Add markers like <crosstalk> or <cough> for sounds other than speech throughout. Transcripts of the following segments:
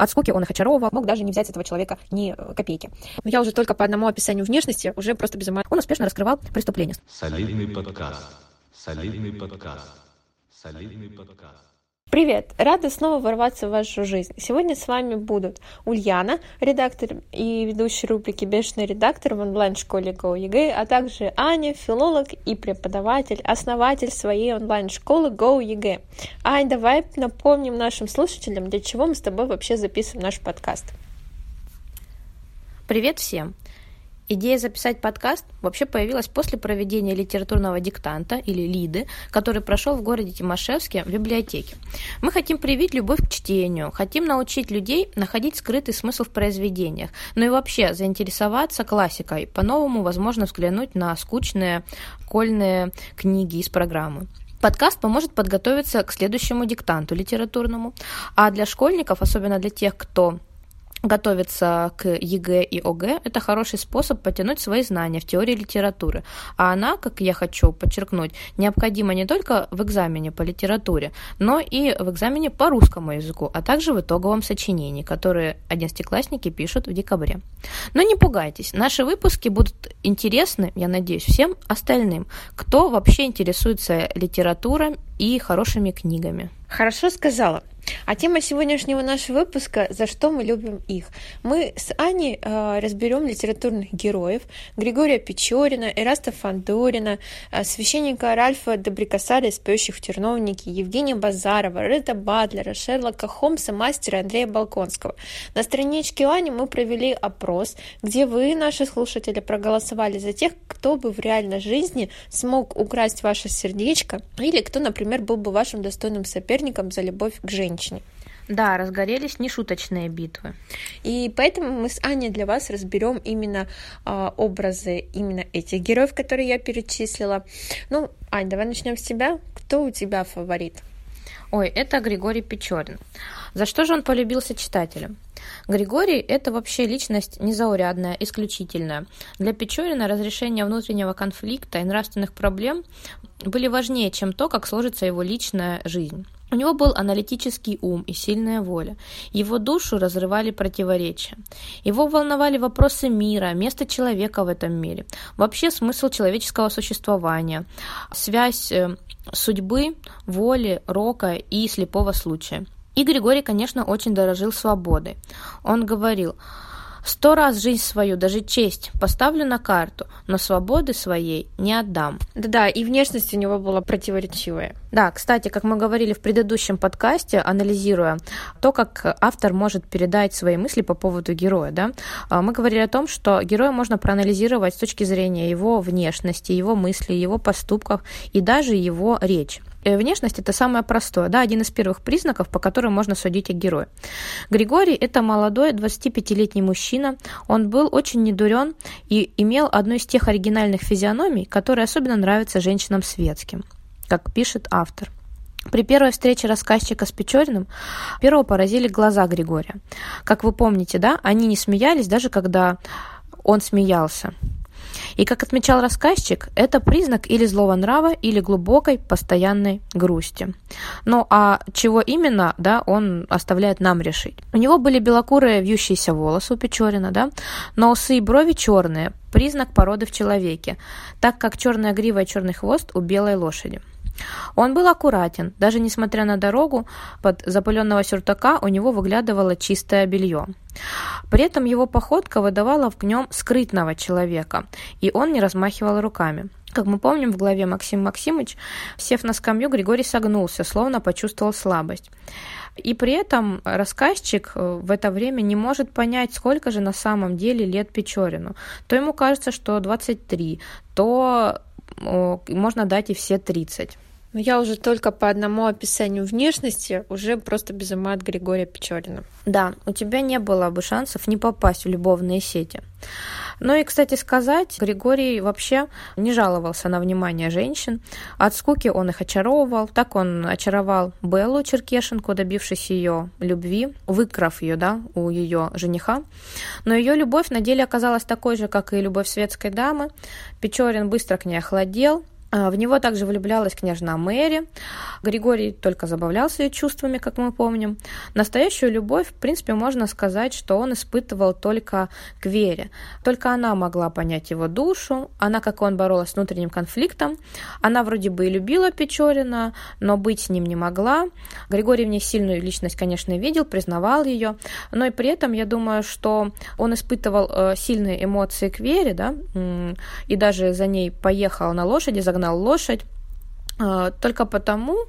От скуки он их очаровывал, мог даже не взять этого человека ни э, копейки. Но я уже только по одному описанию внешности уже просто без ума. Он успешно раскрывал преступления. Солидный подкаст. Солидный подкаст. Солидный подкаст. Привет! Рада снова ворваться в вашу жизнь. Сегодня с вами будут Ульяна, редактор и ведущий рубрики «Бешеный редактор» в онлайн-школе GoEG, а также Аня, филолог и преподаватель, основатель своей онлайн-школы GoEG. Ань, давай напомним нашим слушателям, для чего мы с тобой вообще записываем наш подкаст. Привет всем! Идея записать подкаст вообще появилась после проведения литературного диктанта или ЛИДы, который прошел в городе Тимошевске в библиотеке. Мы хотим привить любовь к чтению, хотим научить людей находить скрытый смысл в произведениях, ну и вообще заинтересоваться классикой, по-новому, возможно, взглянуть на скучные кольные книги из программы. Подкаст поможет подготовиться к следующему диктанту литературному, а для школьников, особенно для тех, кто готовится к ЕГЭ и ОГЭ – это хороший способ подтянуть свои знания в теории литературы. А она, как я хочу подчеркнуть, необходима не только в экзамене по литературе, но и в экзамене по русскому языку, а также в итоговом сочинении, которые одиннадцатиклассники пишут в декабре. Но не пугайтесь, наши выпуски будут интересны, я надеюсь, всем остальным, кто вообще интересуется литературой и хорошими книгами. Хорошо сказала. А тема сегодняшнего нашего выпуска «За что мы любим их?». Мы с Аней э, разберем литературных героев Григория Печорина, Эраста Фандорина, э, священника Ральфа Добрикасаля, спящих в терновнике, Евгения Базарова, Ретта Батлера, Шерлока Холмса, мастера Андрея Балконского. На страничке Ани мы провели опрос, где вы, наши слушатели, проголосовали за тех, кто бы в реальной жизни смог украсть ваше сердечко или кто, например, был бы вашим достойным соперником за любовь к женщине женщине. Да, разгорелись нешуточные битвы. И поэтому мы с Аней для вас разберем именно э, образы именно этих героев, которые я перечислила. Ну, Ань, давай начнем с тебя. Кто у тебя фаворит? Ой, это Григорий Печорин. За что же он полюбился читателям? Григорий – это вообще личность незаурядная, исключительная. Для Печорина разрешение внутреннего конфликта и нравственных проблем были важнее, чем то, как сложится его личная жизнь. У него был аналитический ум и сильная воля. Его душу разрывали противоречия. Его волновали вопросы мира, место человека в этом мире, вообще смысл человеческого существования, связь э, судьбы, воли, рока и слепого случая. И Григорий, конечно, очень дорожил свободой. Он говорил – Сто раз жизнь свою, даже честь, поставлю на карту, но свободы своей не отдам. Да-да, и внешность у него была противоречивая. Да, кстати, как мы говорили в предыдущем подкасте, анализируя то, как автор может передать свои мысли по поводу героя, да, а, мы говорили о том, что героя можно проанализировать с точки зрения его внешности, его мыслей, его поступков и даже его речи. Э, внешность – это самое простое, да, один из первых признаков, по которым можно судить о герое. Григорий – это молодой 25-летний мужчина. Он был очень недурен и имел одну из тех оригинальных физиономий, которые особенно нравятся женщинам светским, как пишет автор. При первой встрече рассказчика с Печориным первого поразили глаза Григория. Как вы помните, да, они не смеялись, даже когда он смеялся. И, как отмечал рассказчик, это признак или злого нрава, или глубокой постоянной грусти. Ну а чего именно, да, он оставляет нам решить. У него были белокурые вьющиеся волосы у Печорина, да, но усы и брови черные, признак породы в человеке, так как черная грива и черный хвост у белой лошади. Он был аккуратен, даже несмотря на дорогу, под запыленного сюртака у него выглядывало чистое белье. При этом его походка выдавала в нем скрытного человека, и он не размахивал руками. Как мы помним, в главе Максим Максимыч, сев на скамью, Григорий согнулся, словно почувствовал слабость. И при этом рассказчик э, в это время не может понять, сколько же на самом деле лет Печорину. То ему кажется, что 23, то можно дать и все 30. Но я уже только по одному описанию внешности уже просто без ума от Григория Печорина. Да, у тебя не было бы шансов не попасть в любовные сети. Ну и, кстати сказать, Григорий вообще не жаловался на внимание женщин. От скуки он их очаровывал. Так он очаровал Беллу Черкешенко, добившись ее любви, выкрав ее, да, у ее жениха. Но ее любовь на деле оказалась такой же, как и любовь светской дамы. Печорин быстро к ней охладел, в него также влюблялась княжна Мэри. Григорий только забавлялся ее чувствами, как мы помним. Настоящую любовь, в принципе, можно сказать, что он испытывал только к Вере. Только она могла понять его душу, она, как он, боролась с внутренним конфликтом. Она вроде бы и любила Печорина, но быть с ним не могла. Григорий в ней сильную личность, конечно, видел, признавал ее, но и при этом, я думаю, что он испытывал э, сильные эмоции к Вере, да, и даже за ней поехал на лошади, загнал загнал лошадь а, только потому,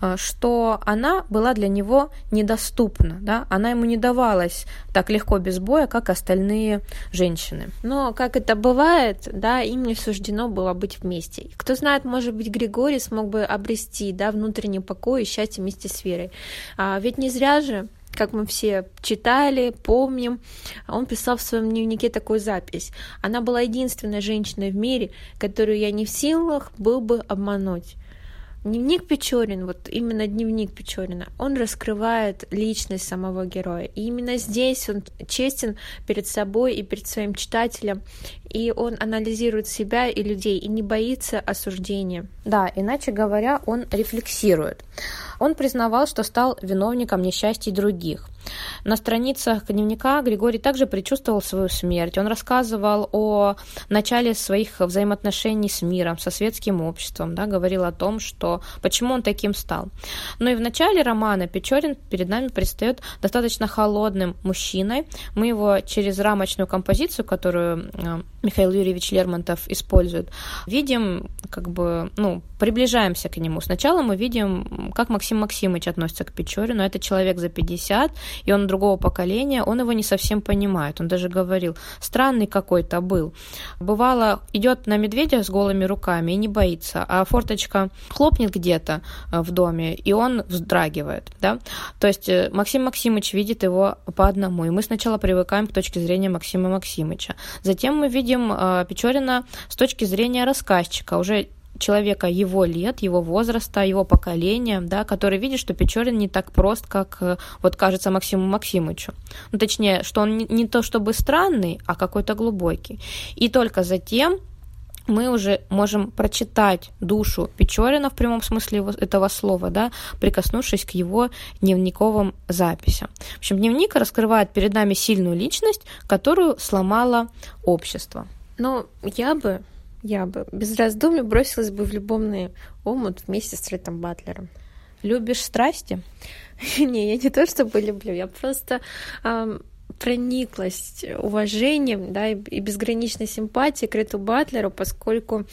а, что она была для него недоступна, да? она ему не давалась так легко без боя, как остальные женщины. Но, как это бывает, да, им не суждено было быть вместе. Кто знает, может быть, Григорий смог бы обрести да, внутренний покой и счастье вместе с Верой. А, ведь не зря же как мы все читали, помним, он писал в своем дневнике такую запись. Она была единственной женщиной в мире, которую я не в силах был бы обмануть. Дневник Печорин, вот именно дневник Печорина, он раскрывает личность самого героя. И именно здесь он честен перед собой и перед своим читателем, и он анализирует себя и людей, и не боится осуждения. Да, иначе говоря, он рефлексирует. Он признавал, что стал виновником несчастий других. На страницах дневника Григорий также предчувствовал свою смерть. Он рассказывал о начале своих взаимоотношений с миром, со светским обществом, да, говорил о том, что почему он таким стал. Но и в начале романа Печорин перед нами предстает достаточно холодным мужчиной. Мы его через рамочную композицию, которую э, Михаил Юрьевич Лермонтов использует, видим, как бы, ну, приближаемся к нему. Сначала мы видим, как Максим Максимович относится к Печорину. Это человек за 50, и он другого поколения, он его не совсем понимает. Он даже говорил, странный какой-то был. Бывало, идет на медведя с голыми руками и не боится, а форточка хлопнет где-то э, в доме, и он вздрагивает. Да? То есть э, Максим Максимович видит его по одному, и мы сначала привыкаем к точке зрения Максима Максимовича. Затем мы видим э, Печорина с точки зрения рассказчика, уже человека его лет, его возраста, его поколения, да, который видит, что Печорин не так прост, как э, вот кажется Максиму Максимовичу. Ну, точнее, что он не, не то чтобы странный, а какой-то глубокий. И только затем мы уже можем прочитать душу Печорина в прямом смысле этого слова, да, прикоснувшись к его дневниковым записям. В общем, дневник раскрывает перед нами сильную личность, которую сломало общество. Но я бы я бы без раздумий бросилась бы в любовный омут вместе с Ритом Батлером. Любишь страсти? <laughs> Не, я не то чтобы люблю, я просто прониклась уважением да, и безграничной симпатией к Риту Батлеру, поскольку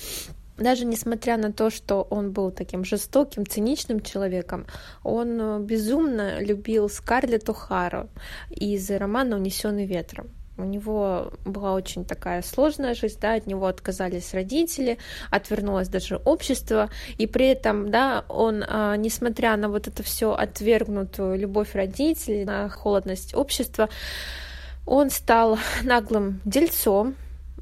даже несмотря на то, что он был таким жестоким, циничным человеком, он э, безумно любил Скарлетт О'Хару из романа «Унесенный ветром». У него была очень такая сложная жизнь, да, от него отказались родители, отвернулось даже общество, и при этом, да, он, а, несмотря на вот это все отвергнутую любовь родителей, на холодность общества, он стал наглым дельцом,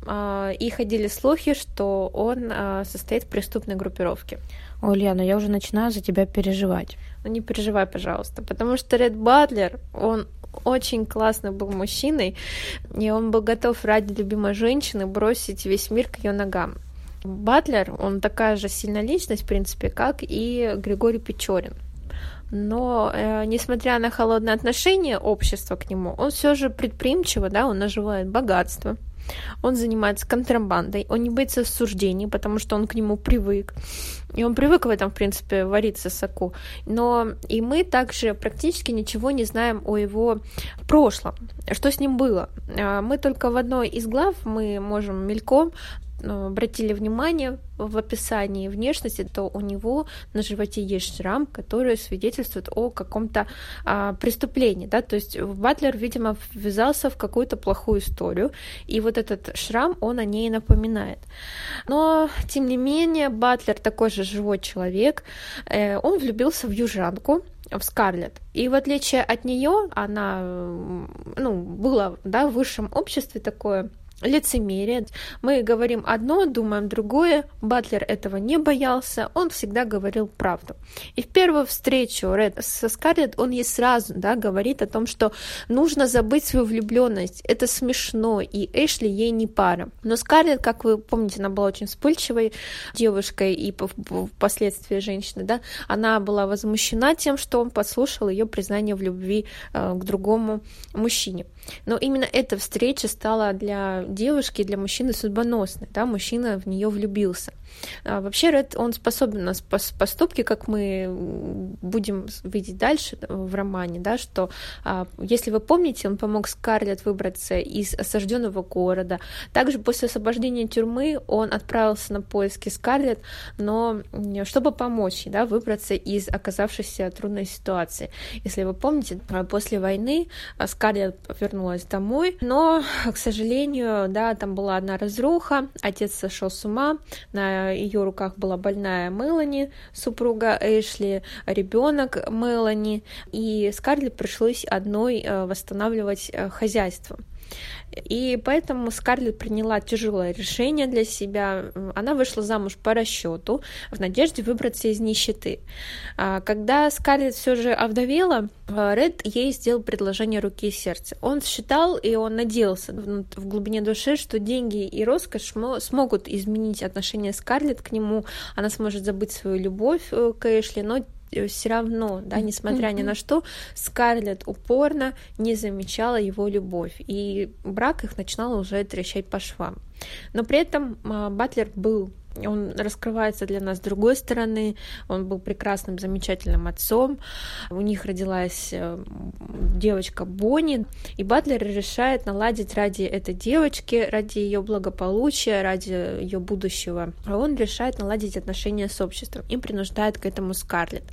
а, и ходили слухи, что он а, состоит в преступной группировке. Ой, Лена, я уже начинаю за тебя переживать. Ну не переживай, пожалуйста, потому что Ред Батлер, он очень классно был мужчиной, и он был готов ради любимой женщины бросить весь мир к ее ногам. Батлер, он такая же сильная личность, в принципе, как и Григорий Печорин. Но, э, несмотря на холодное отношение общества к нему, он все же предприимчиво, да, он наживает богатство, он занимается контрабандой, он не боится осуждений, потому что он к нему привык. И он привык в этом, в принципе, вариться соку. Но и мы также практически ничего не знаем о его прошлом, что с ним было. А, мы только в одной из глав мы можем мельком обратили внимание в описании внешности, то у него на животе есть шрам, который свидетельствует о каком-то а, преступлении, да, то есть Батлер, видимо, ввязался в какую-то плохую историю, и вот этот шрам, он о ней напоминает. Но, тем не менее, Батлер такой же живой человек, э, он влюбился в южанку, в Скарлетт. И в отличие от нее, она ну, была да, в высшем обществе такое лицемерие. Мы говорим одно, думаем другое. Батлер этого не боялся, он всегда говорил правду. И в первую встречу Ред со Скарлетт он ей сразу да, говорит о том, что нужно забыть свою влюбленность. Это смешно, и Эшли ей не пара. Но Скарлетт, как вы помните, она была очень вспыльчивой девушкой и впоследствии женщины, да, она была возмущена тем, что он послушал ее признание в любви э, к другому мужчине. Но именно эта встреча стала для девушки, для мужчины судьбоносной, да, мужчина в нее влюбился. А вообще Ред, он способен на поступки, как мы будем видеть дальше в романе, да, что, а, если вы помните, он помог Скарлетт выбраться из осажденного города. Также после освобождения тюрьмы он отправился на поиски Скарлетт, но чтобы помочь да, выбраться из оказавшейся трудной ситуации. Если вы помните, а, после войны Скарлетт вернулась домой, но, к сожалению, да, там была одна разруха, отец сошел с ума, на ее руках была больная Мелани, супруга Эшли, ребенок Мелани, и Скарлетт пришлось одной э, восстанавливать э, хозяйство. И поэтому Скарлетт приняла тяжелое решение для себя. Она вышла замуж по расчету в надежде выбраться из нищеты. А когда Скарлетт все же овдовела, Ред ей сделал предложение руки и сердца. Он считал и он надеялся в глубине души, что деньги и роскошь смогут изменить отношение Скарлетт к нему. Она сможет забыть свою любовь э, к Эшли, но все равно, да, несмотря ни на что, Скарлетт упорно не замечала его любовь, и брак их начинал уже трещать по швам. Но при этом а, Батлер был он раскрывается для нас с другой стороны. Он был прекрасным, замечательным отцом. У них родилась э, девочка Бонни, и Батлер решает наладить ради этой девочки, ради ее благополучия, ради ее будущего. Он решает наладить отношения с обществом и принуждает к этому Скарлетт.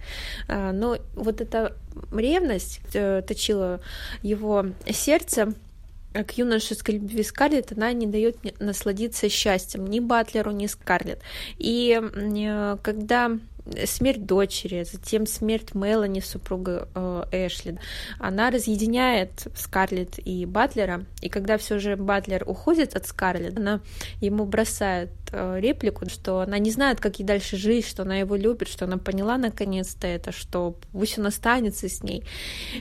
А, но вот эта ревность э, точила его сердце, к юношеской любви Скарлетт она не дает насладиться счастьем ни Батлеру, ни Скарлетт. И э, когда смерть дочери, затем смерть Мелани, супруга э, Эшли. Она разъединяет Скарлетт и Батлера, и когда все же Батлер уходит от Скарлетт, она ему бросает э, реплику, что она не знает, как ей дальше жить, что она его любит, что она поняла наконец-то это, что пусть он останется с ней.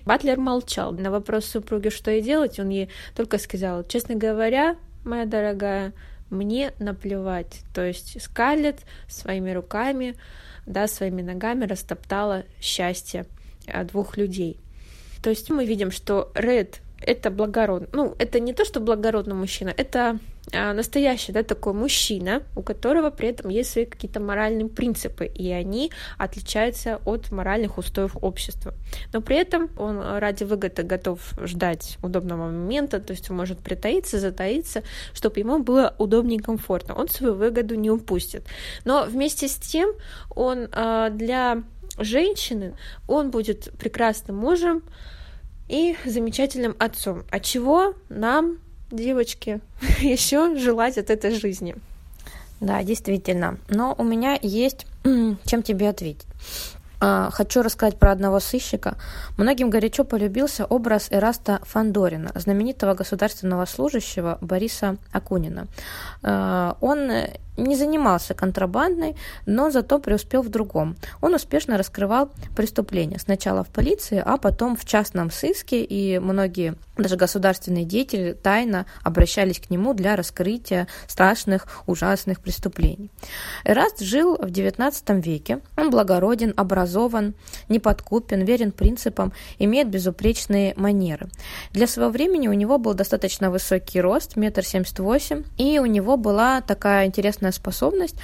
Батлер молчал. На вопрос супруги, что ей делать, он ей только сказал, честно говоря, моя дорогая, мне наплевать. То есть Скарлетт своими руками да, своими ногами растоптала счастье э, двух людей. То есть мы видим, что Ред это благородный, ну, это не то, что благородный мужчина, это а, настоящий, да, такой мужчина, у которого при этом есть свои какие-то моральные принципы, и они отличаются от моральных устоев общества. Но при этом он ради выгоды готов ждать удобного момента, то есть он может притаиться, затаиться, чтобы ему было удобнее и комфортно. Он свою выгоду не упустит. Но вместе с тем он а, для женщины, он будет прекрасным мужем, и замечательным отцом. А чего нам, девочки, <laughs> еще желать от этой жизни? Да, действительно. Но у меня есть чем тебе ответить. А, хочу рассказать про одного сыщика. Многим горячо полюбился образ Эраста Фандорина, знаменитого государственного служащего Бориса Акунина. А, он не занимался контрабандой, но зато преуспел в другом. Он успешно раскрывал преступления. Сначала в полиции, а потом в частном сыске, и многие даже государственные деятели тайно обращались к нему для раскрытия страшных, ужасных преступлений. Эраст жил в XIX веке. Он благороден, образован, неподкупен, верен принципам, имеет безупречные манеры. Для своего времени у него был достаточно высокий рост, метр семьдесят восемь, и у него была такая интересная способность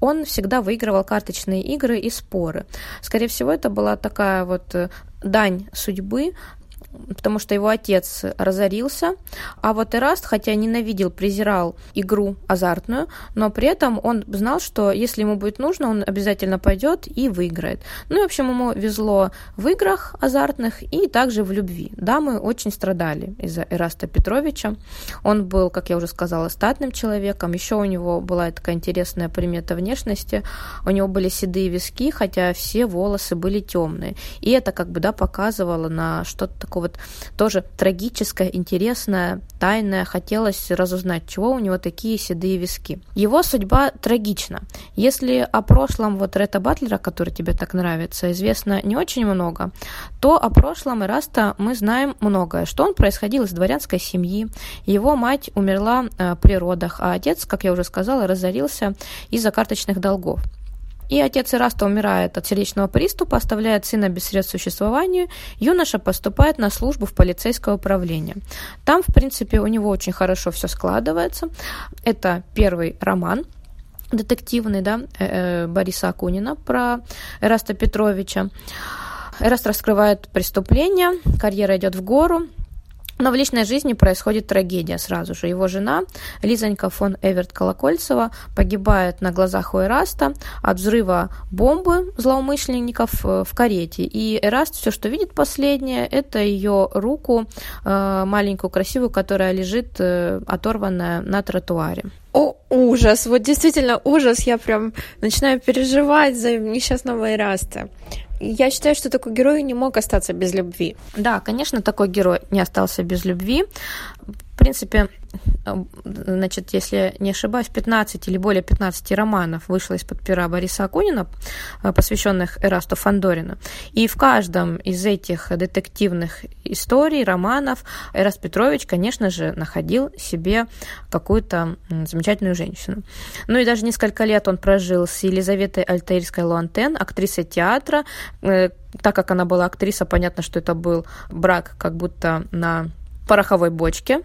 он всегда выигрывал карточные игры и споры. Скорее всего, это была такая вот э, дань судьбы, потому что его отец разорился, а вот Эраст, хотя ненавидел, презирал игру азартную, но при этом он знал, что если ему будет нужно, он обязательно пойдет и выиграет. Ну и, в общем, ему везло в играх азартных и также в любви. Дамы очень страдали из-за Эраста Петровича. Он был, как я уже сказала, статным человеком. Еще у него была такая интересная примета внешности. У него были седые виски, хотя все волосы были темные. И это как бы, да, показывало на что-то такого вот тоже трагическое, интересное, тайное. Хотелось разузнать, чего у него такие седые виски. Его судьба трагична. Если о прошлом вот Ретта Батлера, который тебе так нравится, известно не очень много, то о прошлом Эраста мы знаем многое. Что он происходил из дворянской семьи, его мать умерла э, при родах, а отец, как я уже сказала, разорился из-за карточных долгов. И отец Ираста умирает от сердечного приступа, оставляет сына без средств к существованию. Юноша поступает на службу в полицейское управление. Там, в принципе, у него очень хорошо все складывается. Это первый роман, детективный, да, э, э, Бориса Акунина про Эраста Петровича. Эраст раскрывает преступление, карьера идет в гору, но в личной жизни происходит трагедия сразу же. Его жена, Лизонька фон Эверт Колокольцева, погибает на глазах у Эраста от взрыва бомбы злоумышленников э, в карете. И Эраст все, что видит последнее, это ее руку, э, маленькую, красивую, которая лежит э, оторванная на тротуаре. О, ужас! Вот действительно ужас. Я прям начинаю переживать за несчастного Эраста. Я считаю, что такой герой не мог остаться без любви. Да, конечно, такой герой не остался без любви. В принципе, значит, если не ошибаюсь, 15 или более 15 романов вышло из-под пера Бориса Акунина, э, посвященных Эрасту Фандорина. И в каждом из этих детективных историй, романов, Эраст Петрович, конечно же, находил себе какую-то замечательную женщину. Ну и даже несколько лет он прожил с Елизаветой Альтаирской Луантен, актрисой театра. Э, так как она была актриса, понятно, что это был брак как будто на пороховой бочке.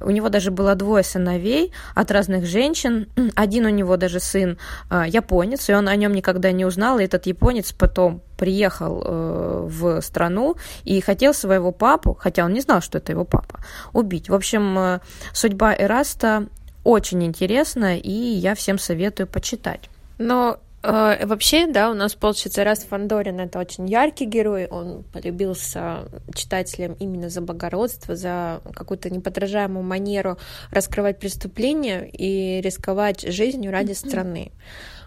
У него даже было двое сыновей от разных женщин. <clears throat> Один у него даже сын э, японец, и он о нем никогда не узнал. И этот японец потом приехал э, в страну и хотел своего папу, хотя он не знал, что это его папа, убить. В общем, э, судьба Эраста очень интересна, и я всем советую почитать. Но вообще, да, у нас получится раз Фандорин это очень яркий герой, он полюбился читателям именно за благородство, за какую-то неподражаемую манеру раскрывать преступления и рисковать жизнью ради страны.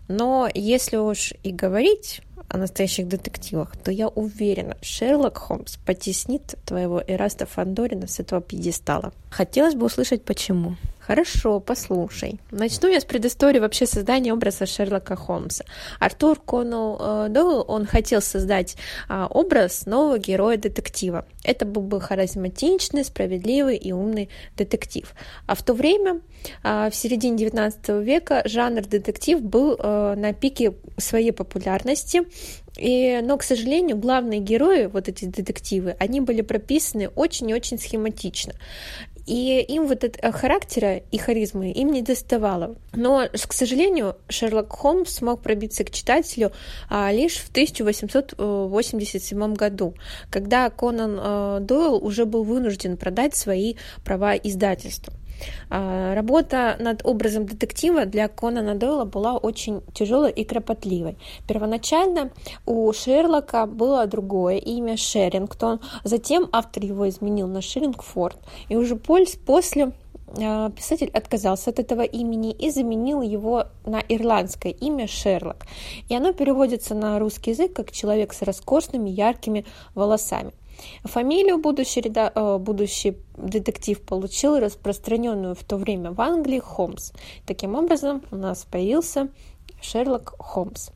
Но если уж и говорить о настоящих детективах, то я уверена, Шерлок Холмс потеснит твоего Эраста Фандорина с этого пьедестала. Хотелось бы услышать, почему. Хорошо, послушай. Начну я с предыстории вообще создания образа Шерлока Холмса. Артур Коннелл э, Дойл, он хотел создать э, образ нового героя-детектива. Это был бы харизматичный, справедливый и умный детектив. А в то время, э, в середине 19 века, жанр детектив был э, на пике своей популярности. И, но, к сожалению, главные герои, вот эти детективы, они были прописаны очень и очень схематично и им вот этого характера и харизмы им не доставало. Но, к сожалению, Шерлок Холмс смог пробиться к читателю а, лишь в 1887 году, когда Конан а, Дойл уже был вынужден продать свои права издательству. А, работа над образом детектива для Конана Дойла была очень тяжелой и кропотливой. Первоначально у Шерлока было другое имя Шерингтон, затем автор его изменил на Шерингфорд, и уже после а, писатель отказался от этого имени и заменил его на ирландское имя Шерлок. И оно переводится на русский язык как «человек с роскошными яркими волосами». Фамилию будущий, реда... Э, будущий детектив получил распространенную в то время в Англии Холмс. Таким образом, у нас появился Шерлок Холмс.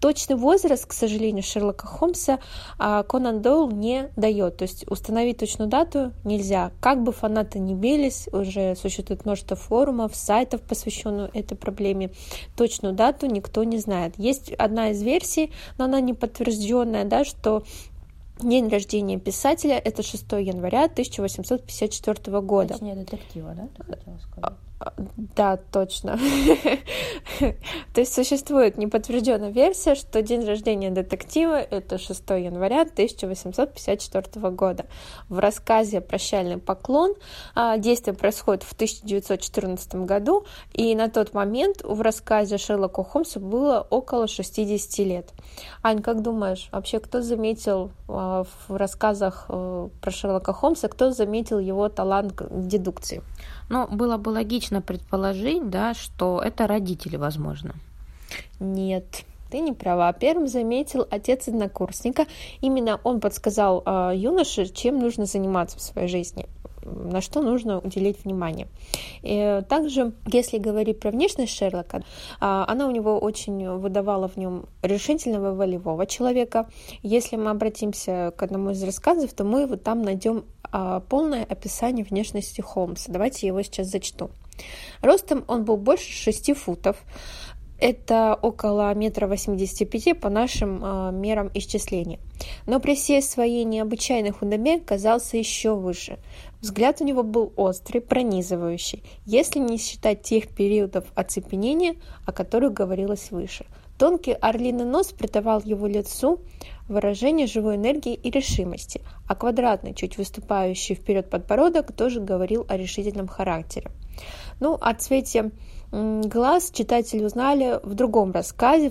Точный возраст, к сожалению, Шерлока Холмса а, Конан Дойл не дает. То есть установить точную дату нельзя. Как бы фанаты не бились, уже существует множество форумов, сайтов, посвященных этой проблеме. Точную дату никто не знает. Есть одна из версий, но она не подтвержденная, да, что День рождения писателя это 6 января 1854 года. Точнее, детектива, да, ты хотела сказать? Да, точно. <laughs> То есть существует неподтвержденная версия, что день рождения детектива — это 6 января 1854 года. В рассказе «Прощальный поклон» а, действие происходит в 1914 году, и на тот момент в рассказе Шерлоку Холмсу было около 60 лет. Ань, как думаешь, вообще кто заметил а, в рассказах э, про Шерлока Холмса, кто заметил его талант к дедукции? Но было бы логично предположить, да, что это родители, возможно. Нет, ты не права. Первым заметил отец однокурсника. Именно он подсказал э, юноше, чем нужно заниматься в своей жизни на что нужно уделить внимание. И также, если говорить про внешность Шерлока, а, она у него очень выдавала в нем решительного волевого человека. Если мы обратимся к одному из рассказов, то мы вот там найдем полное описание внешности Холмса. Давайте его сейчас зачту. Ростом он был больше 6 футов. Это около метра восемьдесят пяти по нашим э, мерам исчисления. Но при всей своей необычайной худобе казался еще выше. Взгляд у него был острый, пронизывающий, если не считать тех периодов оцепенения, о которых говорилось выше. Тонкий орлиный нос придавал его лицу выражение живой энергии и решимости, а квадратный, чуть выступающий вперед подбородок тоже говорил о решительном характере. Ну, о цвете глаз читатели узнали в другом рассказе,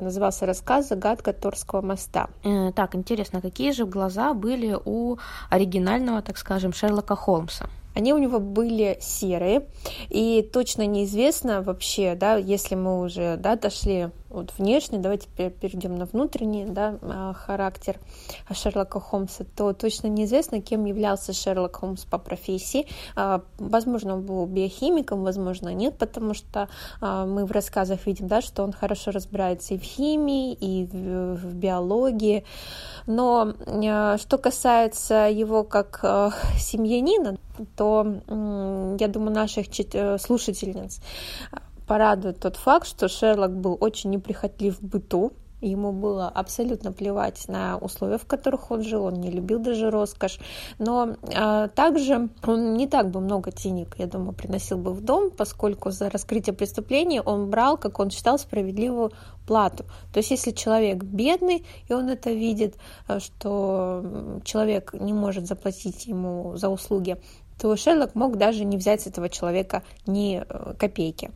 назывался рассказ «Загадка Торского моста». Э, так, интересно, какие же глаза были у оригинального, так скажем, Шерлока Холмса? Они у него были серые, и точно неизвестно вообще, да, если мы уже да, дошли вот внешне, давайте перейдем на внутренний да, а, характер Шерлока Холмса, то точно неизвестно, кем являлся Шерлок Холмс по профессии. А, возможно, он был биохимиком, возможно, нет, потому что а, мы в рассказах видим, да, что он хорошо разбирается и в химии, и в биологии. Но что касается его как семьянина, то я думаю, наших э, слушательниц порадует тот факт, что Шерлок был очень неприхотлив в быту, Ему было абсолютно плевать на условия, в которых он жил, он не любил даже роскошь. Но а, также он не так бы много денег, я думаю, приносил бы в дом, поскольку за раскрытие преступления он брал, как он считал, справедливую плату. То есть если человек бедный, и он это видит, э, что человек не может заплатить ему за услуги, то Шерлок мог даже не взять с этого человека ни э, копейки.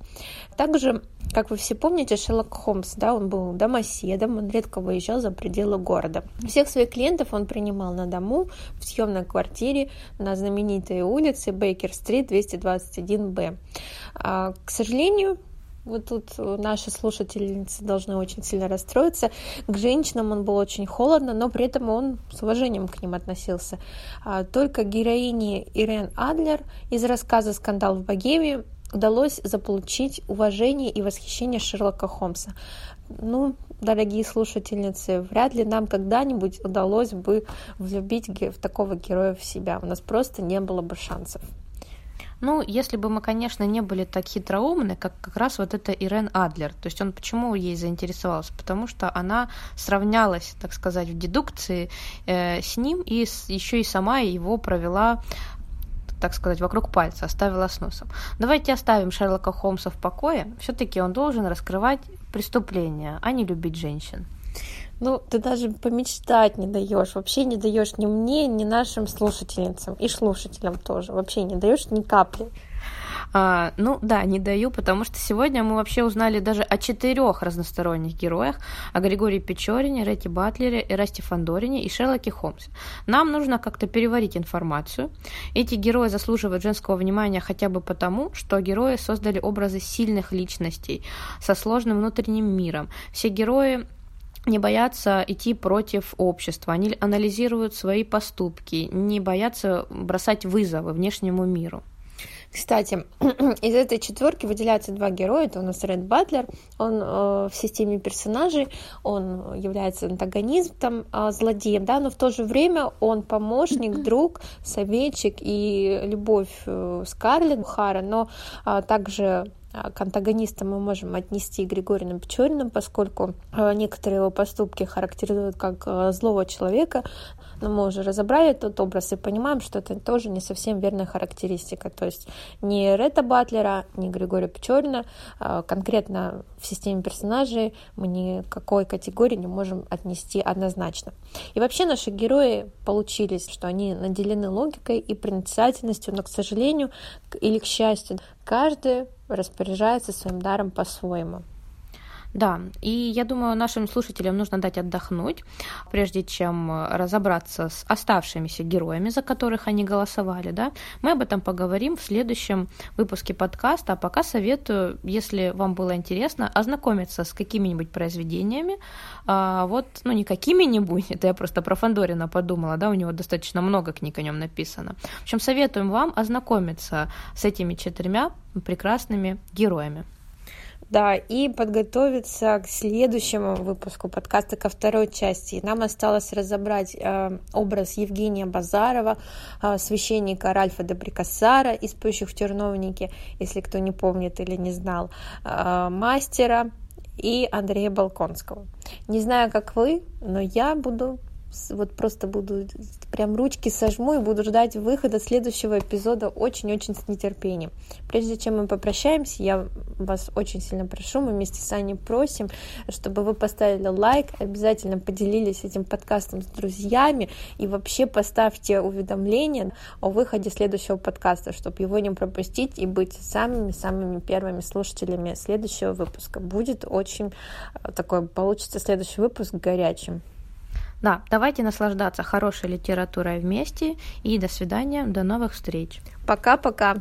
Также, как вы все помните, Шерлок Холмс, да, он был домоседом, он редко выезжал за пределы города. Всех своих клиентов он принимал на дому, в съемной квартире на знаменитой улице Бейкер-стрит 221-Б. А, к сожалению, вот тут наши слушательницы должны очень сильно расстроиться. К женщинам он был очень холодно, но при этом он с уважением к ним относился. А только героине Ирен Адлер из рассказа «Скандал в Богемии» удалось заполучить уважение и восхищение Шерлока Холмса. Ну, дорогие слушательницы, вряд ли нам когда-нибудь удалось бы влюбить в такого героя в себя. У нас просто не было бы шансов. Ну, если бы мы, конечно, не были так хитроумны, как как раз вот это Ирен Адлер. То есть он почему ей заинтересовался? Потому что она сравнялась, так сказать, в дедукции э, с ним и с, еще и сама его провела так сказать, вокруг пальца, оставила с носом. Давайте оставим Шерлока Холмса в покое. Все-таки он должен раскрывать преступления, а не любить женщин. Ну, ты даже помечтать не даешь, вообще не даешь ни мне, ни нашим слушательницам и слушателям тоже, вообще не даешь ни капли. А, ну да, не даю, потому что сегодня мы вообще узнали даже о четырех разносторонних героях, о Григории Печорине, Ретти Батлере, Эрасте Фандорине и Шерлоке Холмсе. Нам нужно как-то переварить информацию. Эти герои заслуживают женского внимания хотя бы потому, что герои создали образы сильных личностей со сложным внутренним миром. Все герои не боятся идти против общества, они анализируют свои поступки, не боятся бросать вызовы внешнему миру. Кстати, <clears throat> из этой четверки выделяются два героя. Это у нас Ред Батлер. Он э, в системе персонажей, он является антагонистом, э, злодеем, да, но в то же время он помощник, <clears throat> друг, советчик и любовь э, Скарлетт Хара, но э, также к антагонистам мы можем отнести Григорина Печорина, поскольку а, некоторые его поступки характеризуют как а, злого человека, но мы уже разобрали этот образ и понимаем, что это тоже не совсем верная характеристика. То есть ни Ретта Батлера, ни Григория Печорина конкретно в системе персонажей мы никакой категории не можем отнести однозначно. И вообще наши герои получились, что они наделены логикой и проницательностью, но, к сожалению, или к счастью, каждый распоряжается своим даром по-своему. Да, и я думаю, нашим слушателям нужно дать отдохнуть, прежде чем разобраться с оставшимися героями, за которых они голосовали. Да? Мы об этом поговорим в следующем выпуске подкаста, а пока советую, если вам было интересно, ознакомиться с какими-нибудь произведениями, а, вот, ну, не какими-нибудь, <laughs> это я просто про Фандорина подумала, да, у него достаточно много книг о нем написано. В общем, советуем вам ознакомиться с этими четырьмя прекрасными героями. Да, и подготовиться к следующему выпуску подкаста, ко второй части. Нам осталось разобрать э, образ Евгения Базарова, э, священника Ральфа де Брикассара из «Поющих в терновнике», если кто не помнит или не знал, э, мастера и Андрея Балконского. Не знаю, как вы, но я буду вот просто буду прям ручки сожму и буду ждать выхода следующего эпизода очень-очень с нетерпением. Прежде чем мы попрощаемся, я вас очень сильно прошу, мы вместе с Аней просим, чтобы вы поставили лайк, обязательно поделились этим подкастом с друзьями и вообще поставьте уведомления о выходе следующего подкаста, чтобы его не пропустить и быть самыми-самыми первыми слушателями следующего выпуска. Будет очень э, такой, получится следующий выпуск горячим. Да, давайте наслаждаться хорошей литературой вместе и до свидания, до новых встреч. Пока-пока.